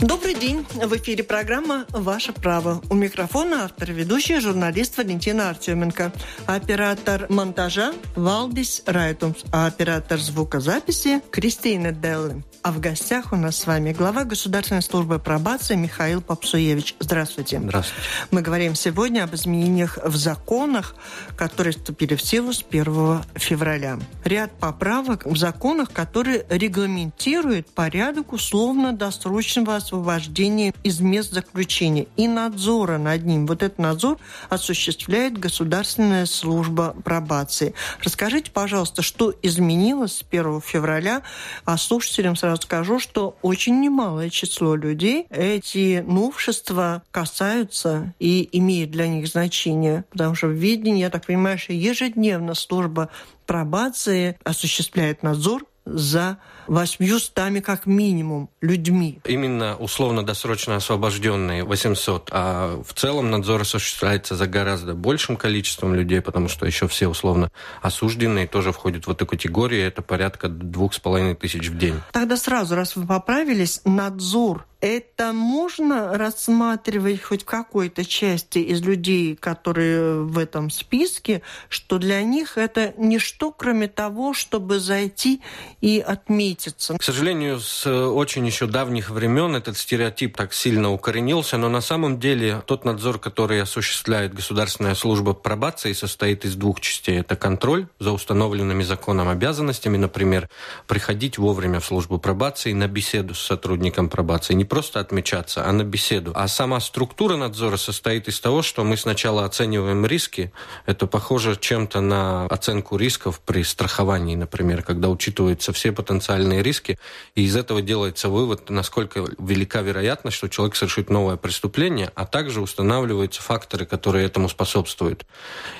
Добрый день. В эфире программа «Ваше право». У микрофона автор ведущая журналист Валентина Артеменко. Оператор монтажа Валдис Райтумс, а оператор звукозаписи Кристина Делли. А в гостях у нас с вами глава Государственной службы пробации Михаил Попсуевич. Здравствуйте. Здравствуйте. Мы говорим сегодня об изменениях в законах, которые вступили в силу с 1 февраля. Ряд поправок в законах, которые регламентируют порядок условно-досрочного освобождения из мест заключения и надзора над ним. Вот этот надзор осуществляет Государственная служба пробации. Расскажите, пожалуйста, что изменилось с 1 февраля, а слушателям сразу скажу, что очень немалое число людей эти новшества касаются и имеют для них значение, потому что в видении, я так понимаю, что ежедневно служба пробации осуществляет надзор за восьмью как минимум людьми. Именно условно-досрочно освобожденные 800, а в целом надзор осуществляется за гораздо большим количеством людей, потому что еще все условно осужденные тоже входят в эту категорию, это порядка двух с половиной тысяч в день. Тогда сразу, раз вы поправились, надзор это можно рассматривать хоть в какой-то части из людей, которые в этом списке, что для них это ничто, кроме того, чтобы зайти и отметиться. К сожалению, с очень еще давних времен этот стереотип так сильно укоренился, но на самом деле тот надзор, который осуществляет Государственная служба пробации, состоит из двух частей. Это контроль за установленными законом обязанностями, например, приходить вовремя в службу пробации на беседу с сотрудником пробации, не просто отмечаться, а на беседу. А сама структура надзора состоит из того, что мы сначала оцениваем риски. Это похоже чем-то на оценку рисков при страховании, например, когда учитываются все потенциальные риски, и из этого делается вывод, насколько велика вероятность, что человек совершит новое преступление, а также устанавливаются факторы, которые этому способствуют.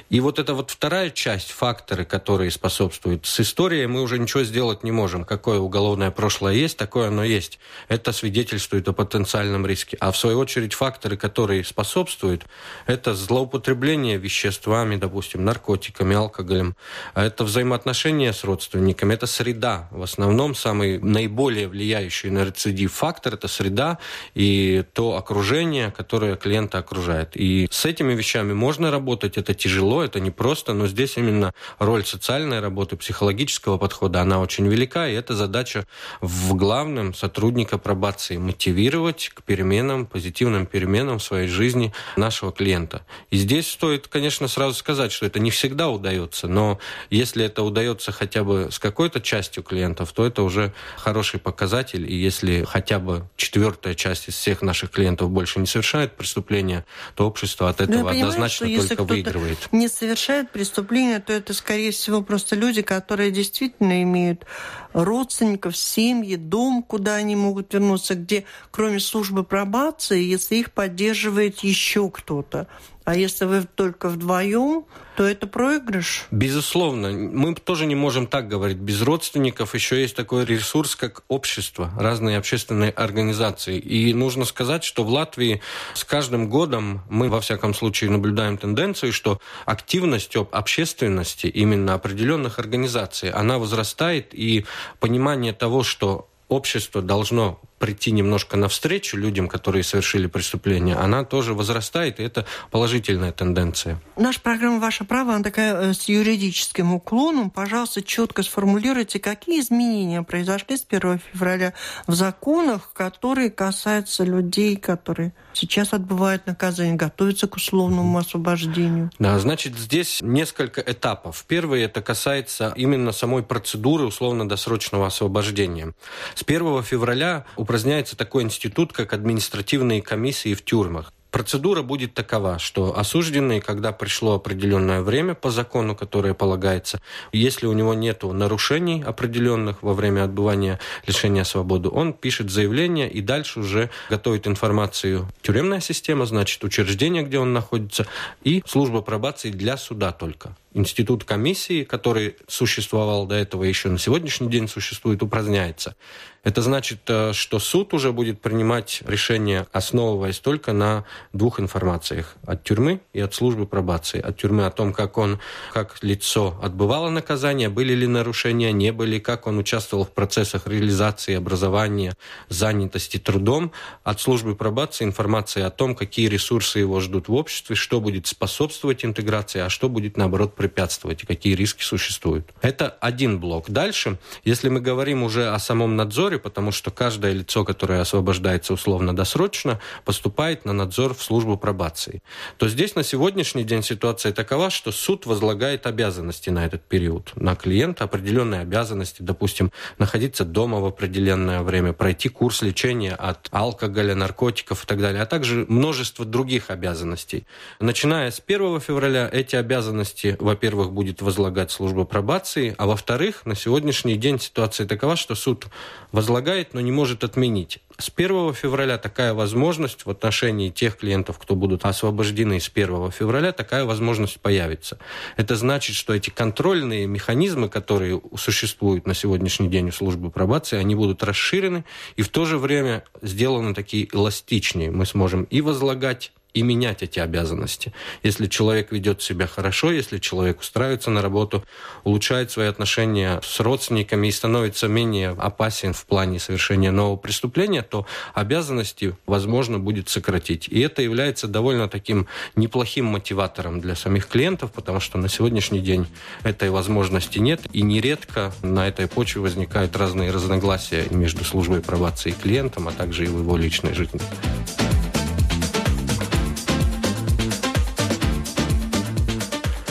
И вот это вот вторая часть, факторы, которые способствуют. С историей мы уже ничего сделать не можем. Какое уголовное прошлое есть, такое оно есть. Это свидетельствует о потенциальном риске. А в свою очередь факторы, которые способствуют, это злоупотребление веществами, допустим, наркотиками, алкоголем. А это взаимоотношения с родственниками, это среда. В основном самый наиболее влияющий на рецидив фактор – это среда и то окружение, которое клиента окружает. И с этими вещами можно работать, это тяжело, это непросто, но здесь именно роль социальной работы, психологического подхода, она очень велика, и это задача в главном сотрудника пробации – мотивировать к переменам, позитивным переменам в своей жизни нашего клиента. И здесь стоит, конечно, сразу сказать, что это не всегда удается, но если это удается хотя бы с какой-то частью клиентов, то это уже хороший показатель. И если хотя бы четвертая часть из всех наших клиентов больше не совершает преступления, то общество от этого понимаю, однозначно только выигрывает. Не совершает преступления, то это, скорее всего, просто люди, которые действительно имеют родственников, семьи, дом, куда они могут вернуться, где кроме службы пробации, если их поддерживает еще кто-то. А если вы только вдвоем, то это проигрыш? Безусловно. Мы тоже не можем так говорить. Без родственников еще есть такой ресурс, как общество, разные общественные организации. И нужно сказать, что в Латвии с каждым годом мы, во всяком случае, наблюдаем тенденцию, что активность общественности, именно определенных организаций, она возрастает, и понимание того, что общество должно прийти немножко навстречу людям, которые совершили преступление, она тоже возрастает, и это положительная тенденция. Наша программа «Ваше право», она такая э, с юридическим уклоном. Пожалуйста, четко сформулируйте, какие изменения произошли с 1 февраля в законах, которые касаются людей, которые сейчас отбывают наказание, готовятся к условному освобождению. Да, значит, здесь несколько этапов. Первый это касается именно самой процедуры условно-досрочного освобождения. С 1 февраля упраздняется такой институт, как административные комиссии в тюрьмах. Процедура будет такова, что осужденный, когда пришло определенное время по закону, которое полагается, если у него нет нарушений определенных во время отбывания лишения свободы, он пишет заявление и дальше уже готовит информацию тюремная система, значит, учреждение, где он находится, и служба пробации для суда только. Институт комиссии, который существовал до этого еще на сегодняшний день существует, упраздняется. Это значит, э, что суд уже будет принимать решение, основываясь только на двух информациях. От тюрьмы и от службы пробации. От тюрьмы о том, как он, как лицо отбывало наказание, были ли нарушения, не были, как он участвовал в процессах реализации образования, занятости трудом. От службы пробации информация о том, какие ресурсы его ждут в обществе, что будет способствовать интеграции, а что будет, наоборот, препятствовать, и какие риски существуют. Это один блок. Дальше, если мы говорим уже о самом надзоре, потому что каждое лицо, которое освобождается условно-досрочно, поступает на надзор в службу пробации. То здесь на сегодняшний день ситуация такова, что суд возлагает обязанности на этот период. На клиента определенные обязанности, допустим, находиться дома в определенное время, пройти курс лечения от алкоголя, наркотиков и так далее, а также множество других обязанностей. Начиная с 1 февраля эти обязанности, во-первых, будет возлагать служба пробации, а во-вторых, на сегодняшний день ситуация такова, что суд возлагает, но не может отменить. С 1 февраля такая возможность в отношении тех клиентов, кто будут освобождены с 1 февраля, такая возможность появится. Это значит, что эти контрольные механизмы, которые существуют на сегодняшний день у службы пробации, они будут расширены и в то же время сделаны такие эластичнее. Мы сможем и возлагать и менять эти обязанности. Если человек ведет себя хорошо, если человек устраивается на работу, улучшает свои отношения с родственниками и становится менее опасен в плане совершения нового преступления, то обязанности, возможно, будет сократить. И это является довольно таким неплохим мотиватором для самих клиентов, потому что на сегодняшний день этой возможности нет, и нередко на этой почве возникают разные разногласия между службой пробации и клиентом, а также и в его личной жизни.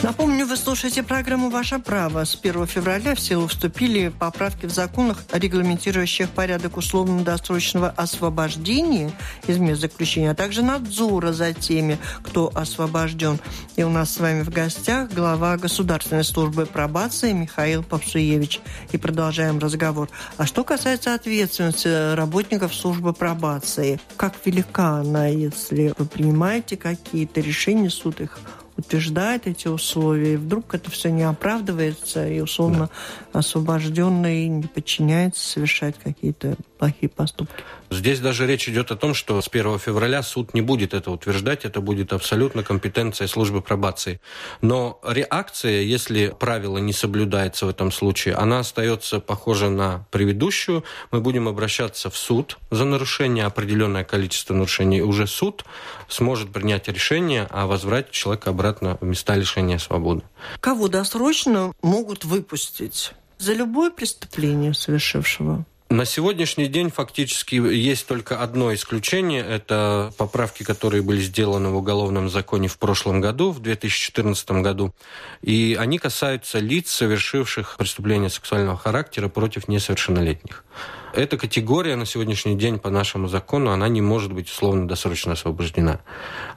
Напомню, вы слушаете программу «Ваше право». С 1 февраля в силу вступили поправки в законах, регламентирующих порядок условно-досрочного освобождения из мест заключения, а также надзора за теми, кто освобожден. И у нас с вами в гостях глава Государственной службы пробации Михаил Попсуевич. И продолжаем разговор. А что касается ответственности работников службы пробации, как велика она, если вы принимаете какие-то решения, суд их утверждает эти условия, и вдруг это все не оправдывается, и условно да. освобожденный не подчиняется, совершает какие-то плохие поступки. Здесь даже речь идет о том, что с 1 февраля суд не будет это утверждать, это будет абсолютно компетенция службы пробации. Но реакция, если правило не соблюдается в этом случае, она остается похожа на предыдущую. Мы будем обращаться в суд за нарушение, определенное количество нарушений. Уже суд сможет принять решение о возврате человека обратно в места лишения свободы. Кого досрочно могут выпустить? За любое преступление совершившего? На сегодняшний день фактически есть только одно исключение. Это поправки, которые были сделаны в Уголовном законе в прошлом году, в 2014 году. И они касаются лиц, совершивших преступления сексуального характера против несовершеннолетних эта категория на сегодняшний день по нашему закону, она не может быть условно-досрочно освобождена.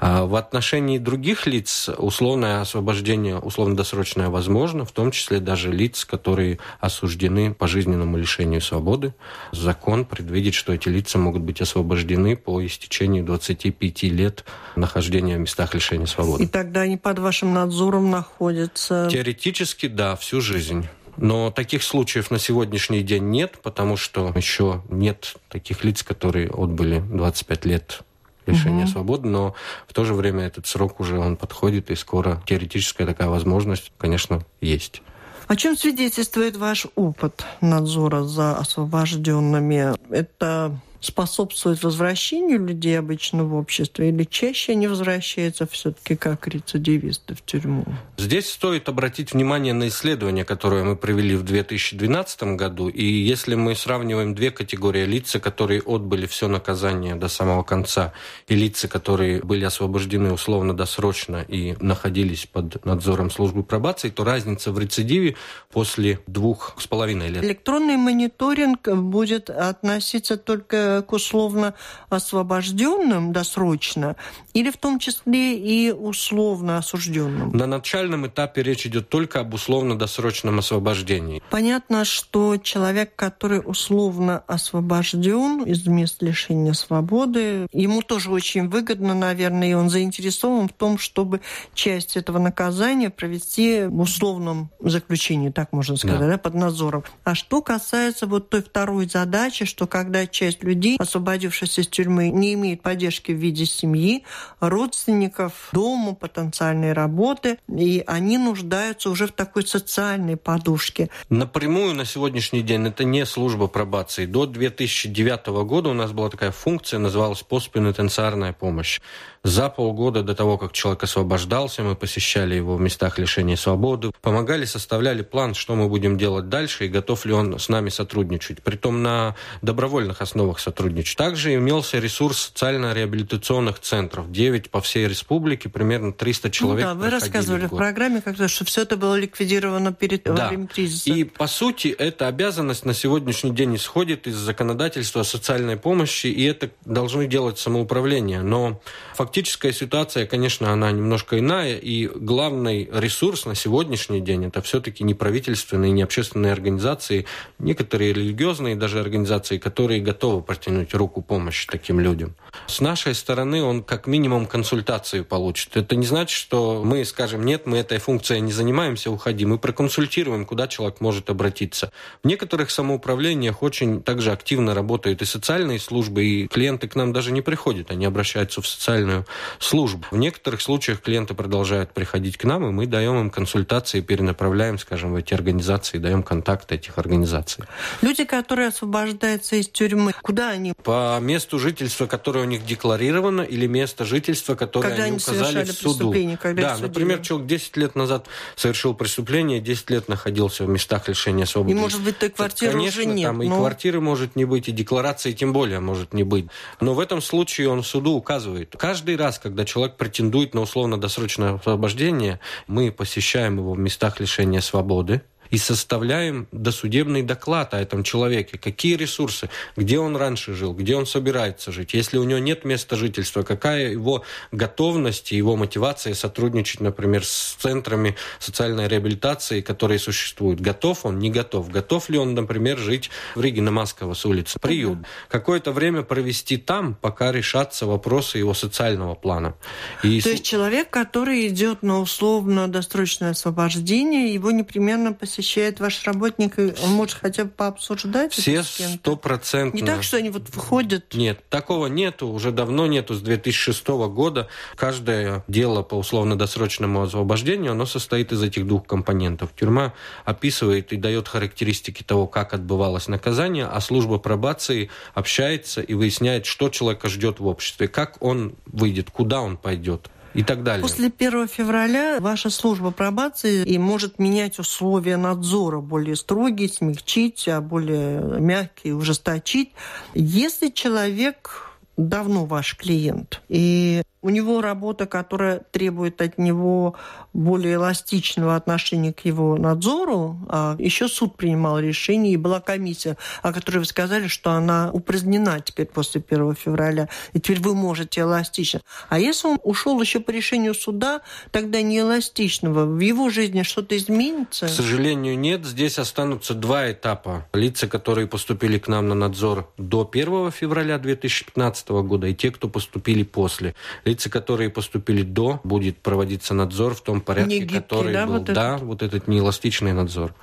А в отношении других лиц условное освобождение, условно-досрочное возможно, в том числе даже лиц, которые осуждены по жизненному лишению свободы. Закон предвидит, что эти лица могут быть освобождены по истечению 25 лет нахождения в местах лишения свободы. И тогда они под вашим надзором находятся? Теоретически, да, всю жизнь. Но таких случаев на сегодняшний день нет, потому что еще нет таких лиц, которые отбыли 25 лет лишения угу. свободы, но в то же время этот срок уже он подходит, и скоро теоретическая такая возможность, конечно, есть. О чем свидетельствует ваш опыт надзора за освобожденными? Это способствует возвращению людей обычно в общество или чаще они возвращаются все-таки как рецидивисты в тюрьму? Здесь стоит обратить внимание на исследование, которое мы провели в 2012 году. И если мы сравниваем две категории лиц, которые отбыли все наказание до самого конца, и лица, которые были освобождены условно-досрочно и находились под надзором службы пробации, то разница в рецидиве после двух с половиной лет. Электронный мониторинг будет относиться только к условно освобожденным досрочно, или в том числе и условно осужденным? На начальном этапе речь идет только об условно-досрочном освобождении. Понятно, что человек, который условно освобожден из мест лишения свободы, ему тоже очень выгодно, наверное, и он заинтересован в том, чтобы часть этого наказания провести в условном заключении, так можно сказать, да. Да, под надзором. А что касается вот той второй задачи, что когда часть людей, освободившись из тюрьмы, не имеет поддержки в виде семьи, родственников, дома, потенциальной работы, и они нуждаются уже в такой социальной подушке. Напрямую на сегодняшний день это не служба пробации. До 2009 года у нас была такая функция, называлась постпенитенциарная помощь. За полгода до того, как человек освобождался, мы посещали его в местах лишения свободы, помогали, составляли план, что мы будем делать дальше и готов ли он с нами сотрудничать. Притом на добровольных основах сотрудничать. Также имелся ресурс социально-реабилитационных центров. 9 по всей республике, примерно 300 человек. Ну, да, вы рассказывали в, в программе, как что все это было ликвидировано перед да. во время кризиса. И по сути эта обязанность на сегодняшний день исходит из законодательства о социальной помощи, и это должны делать самоуправление. Но фактически фактическая ситуация, конечно, она немножко иная, и главный ресурс на сегодняшний день это все-таки не правительственные, не общественные организации, некоторые религиозные даже организации, которые готовы протянуть руку помощи таким людям. С нашей стороны он как минимум консультацию получит. Это не значит, что мы скажем, нет, мы этой функцией не занимаемся, уходи. Мы проконсультируем, куда человек может обратиться. В некоторых самоуправлениях очень также активно работают и социальные службы, и клиенты к нам даже не приходят, они обращаются в социальную службу. В некоторых случаях клиенты продолжают приходить к нам, и мы даем им консультации, перенаправляем, скажем, в эти организации, даем контакты этих организаций. Люди, которые освобождаются из тюрьмы, куда они? По месту жительства, которое у них декларировано, или место жительства, которое когда они, указали в суду. Когда да, например, человек 10 лет назад совершил преступление, 10 лет находился в местах лишения свободы. И, может быть, той квартиры Конечно, уже нет. там но... и квартиры может не быть, и декларации тем более может не быть. Но в этом случае он суду указывает. Каждый каждый раз, когда человек претендует на условно-досрочное освобождение, мы посещаем его в местах лишения свободы, и составляем досудебный доклад о этом человеке. Какие ресурсы, где он раньше жил, где он собирается жить. Если у него нет места жительства, какая его готовность и его мотивация сотрудничать, например, с центрами социальной реабилитации, которые существуют. Готов он, не готов. Готов ли он, например, жить в Риге на Масково с улицы? Приют. Какое-то время провести там, пока решатся вопросы его социального плана. И... То есть человек, который идет на условно-досрочное освобождение, его непременно посещают посещает ваш работник, и он может хотя бы пообсуждать Все стопроцентно. Не так, что они вот выходят? Нет, такого нету, уже давно нету, с 2006 года. Каждое дело по условно-досрочному освобождению, оно состоит из этих двух компонентов. Тюрьма описывает и дает характеристики того, как отбывалось наказание, а служба пробации общается и выясняет, что человека ждет в обществе, как он выйдет, куда он пойдет и так далее. После 1 февраля ваша служба пробации и может менять условия надзора более строгие, смягчить, а более мягкие ужесточить. Если человек давно ваш клиент, и у него работа, которая требует от него более эластичного отношения к его надзору. А еще суд принимал решение, и была комиссия, о которой вы сказали, что она упразднена теперь после 1 февраля. И теперь вы можете эластично. А если он ушел еще по решению суда, тогда не эластичного. В его жизни что-то изменится? К сожалению, нет. Здесь останутся два этапа. Лица, которые поступили к нам на надзор до 1 февраля 2015 года, и те, кто поступили после лица, которые поступили до, будет проводиться надзор в том порядке, гибкий, который да, был. Вот да, этот? вот этот неэластичный надзор.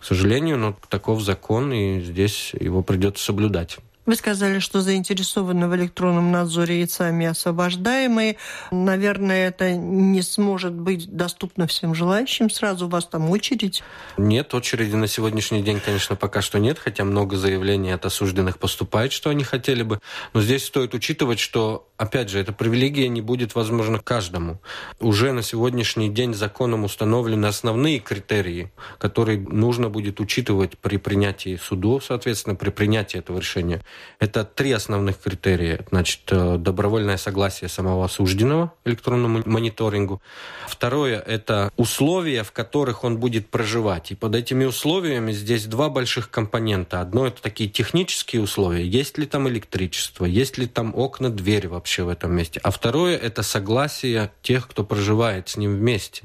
К сожалению, но таков закон, и здесь его придется соблюдать. Вы сказали, что заинтересованы в электронном надзоре и сами освобождаемые. Наверное, это не сможет быть доступно всем желающим. Сразу у вас там очередь? Нет, очереди на сегодняшний день, конечно, пока что нет, хотя много заявлений от осужденных поступает, что они хотели бы. Но здесь стоит учитывать, что, опять же, эта привилегия не будет возможна каждому. Уже на сегодняшний день законом установлены основные критерии, которые нужно будет учитывать при принятии суду, соответственно, при принятии этого решения. Это три основных критерия. Значит, э, добровольное согласие самого осужденного электронному мониторингу. Второе – это условия, в которых он будет проживать. И под этими условиями здесь два больших компонента. Одно – это такие технические условия. Есть ли там электричество, есть ли там окна, дверь вообще в этом месте. А второе – это согласие тех, кто проживает с ним вместе.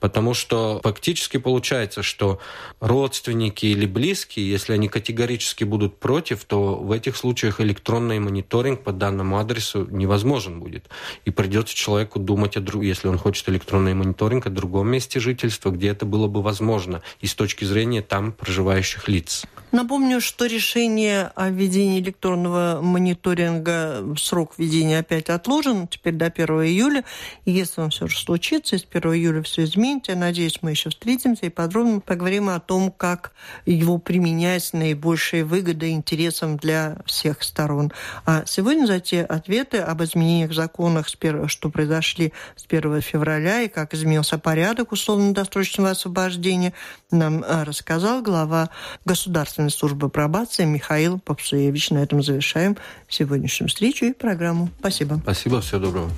Потому что фактически получается, что родственники или близкие, если они категорически будут против, то в этих случаях электронный мониторинг по данному адресу невозможен будет. И придется человеку думать, о друг... если он хочет электронный мониторинг, о другом месте жительства, где это было бы возможно, и с точки зрения там проживающих лиц. Напомню, что решение о введении электронного мониторинга, срок введения опять отложен, теперь до 1 июля. Если он все же случится, с 1 июля все изменится, я надеюсь, мы еще встретимся и подробно поговорим о том, как его применять с наибольшей выгодой и интересом для всех сторон. А сегодня за те ответы об изменениях в законах, что произошли с 1 февраля и как изменился порядок условно-досрочного освобождения, нам а, рассказал глава государственного Государственной службы пробации Михаил Попсуевич. На этом завершаем сегодняшнюю встречу и программу. Спасибо. Спасибо, всего доброго.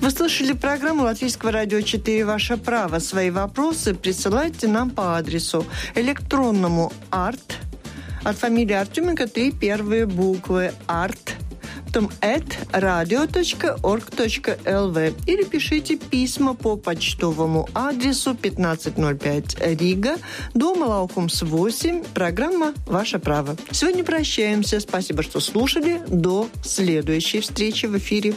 Вы слышали программу Латвийского радио 4 «Ваше право». Свои вопросы присылайте нам по адресу электронному арт от фамилии Артеменко три первые буквы арт потом at radio.org.lv или пишите письма по почтовому адресу 1505 Рига, дом Лаукумс 8, программа «Ваше право». Сегодня прощаемся. Спасибо, что слушали. До следующей встречи в эфире.